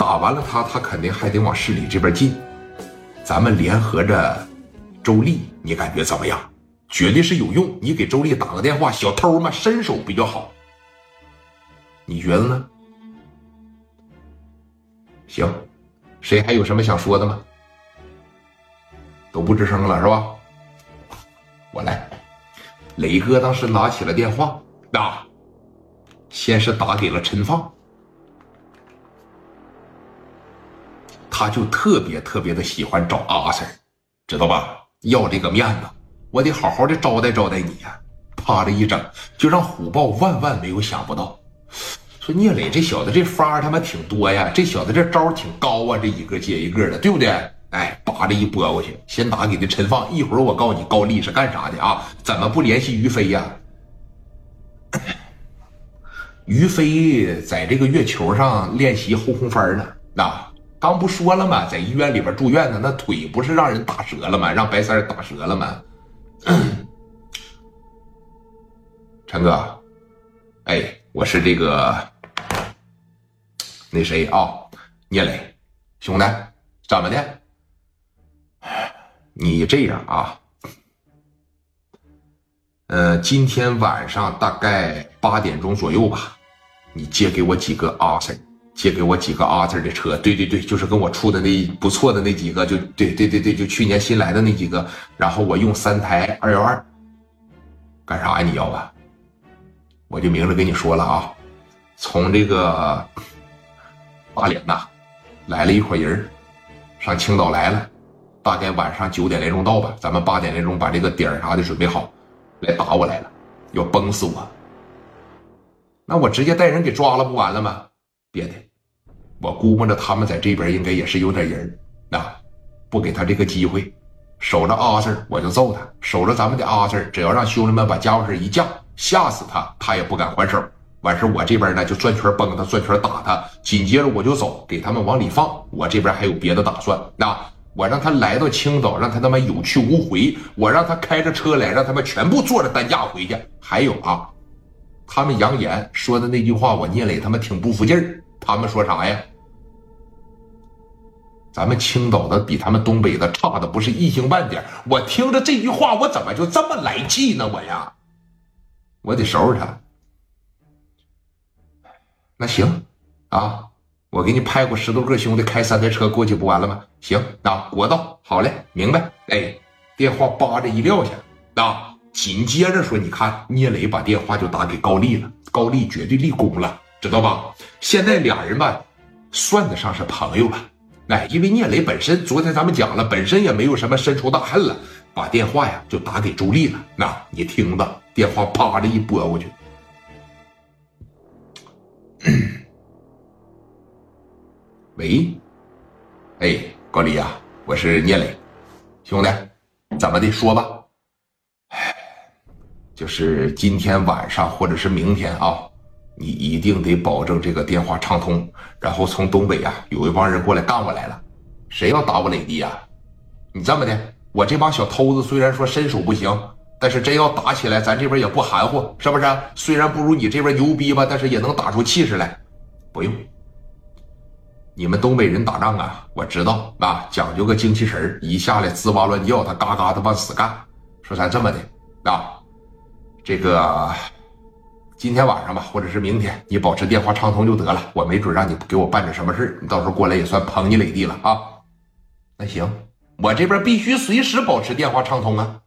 打完了他，他肯定还得往市里这边进。咱们联合着周丽，你感觉怎么样？绝对是有用。你给周丽打个电话，小偷嘛，身手比较好。你觉得呢？行，谁还有什么想说的吗？都不吱声了是吧？我来。磊哥当时拿起了电话，啊，先是打给了陈放，他就特别特别的喜欢找阿 Sir，知道吧？要这个面子，我得好好的招待招待你呀。啪的一整，就让虎豹万万没有想不到，说聂磊这小子这法儿他妈挺多呀，这小子这招挺高啊，这一个接一个的，对不对？哎，叭的一拨过去，先打给的陈放，一会儿我告诉你高丽是干啥的啊？怎么不联系于飞呀？于飞在这个月球上练习后空翻呢，那刚不说了吗？在医院里边住院呢，那腿不是让人打折了吗？让白三打折了吗？陈哥，哎，我是这个那谁啊？聂磊，兄弟，怎么的？你这样啊，呃，今天晚上大概八点钟左右吧，你借给我几个阿 Sir，借给我几个阿 Sir 的车。对对对，就是跟我出的那不错的那几个，就对对对对，就去年新来的那几个。然后我用三台二幺二，干啥呀？你要啊？我就明着跟你说了啊，从这个大连呐来了一伙人，上青岛来了。大概晚上九点来钟到吧，咱们八点来钟把这个点啥的准备好，来打我来了，要崩死我。那我直接带人给抓了不完了吗？别的，我估摸着他们在这边应该也是有点人啊，不给他这个机会，守着阿 Sir 我就揍他，守着咱们的阿 Sir，只要让兄弟们把家伙事一架，吓死他，他也不敢还手。完事我这边呢就转圈崩他，转圈打他，紧接着我就走，给他们往里放。我这边还有别的打算，那。我让他来到青岛，让他他妈有去无回。我让他开着车来，让他们全部坐着担架回去。还有啊，他们扬言说的那句话，我聂磊他妈挺不服劲儿。他们说啥呀？咱们青岛的比他们东北的差的不是一星半点。我听着这句话，我怎么就这么来气呢？我呀，我得收拾他。那行，啊。我给你派过十多个兄弟开三台车过去，不完了吗？行，啊，国道，好嘞，明白。哎，电话叭着一撂下，啊，紧接着说，你看聂磊把电话就打给高丽了，高丽绝对立功了，知道吧？现在俩人吧，算得上是朋友了。哎，因为聂磊本身，昨天咱们讲了，本身也没有什么深仇大恨了，把电话呀就打给周丽了。那你听着，电话啪着一拨过去。喂，哎，高丽呀，我是聂磊，兄弟，怎么的说吧？哎，就是今天晚上或者是明天啊，你一定得保证这个电话畅通。然后从东北啊，有一帮人过来干我来了，谁要打我磊弟呀？你这么的，我这帮小偷子虽然说身手不行，但是真要打起来，咱这边也不含糊，是不是？虽然不如你这边牛逼吧，但是也能打出气势来。不用。你们东北人打仗啊，我知道啊，讲究个精气神一下来滋哇乱叫，他嘎嘎的往死干。说咱这么的啊，这个今天晚上吧，或者是明天，你保持电话畅通就得了。我没准让你给我办点什么事你到时候过来也算捧你磊弟了啊。那行，我这边必须随时保持电话畅通啊。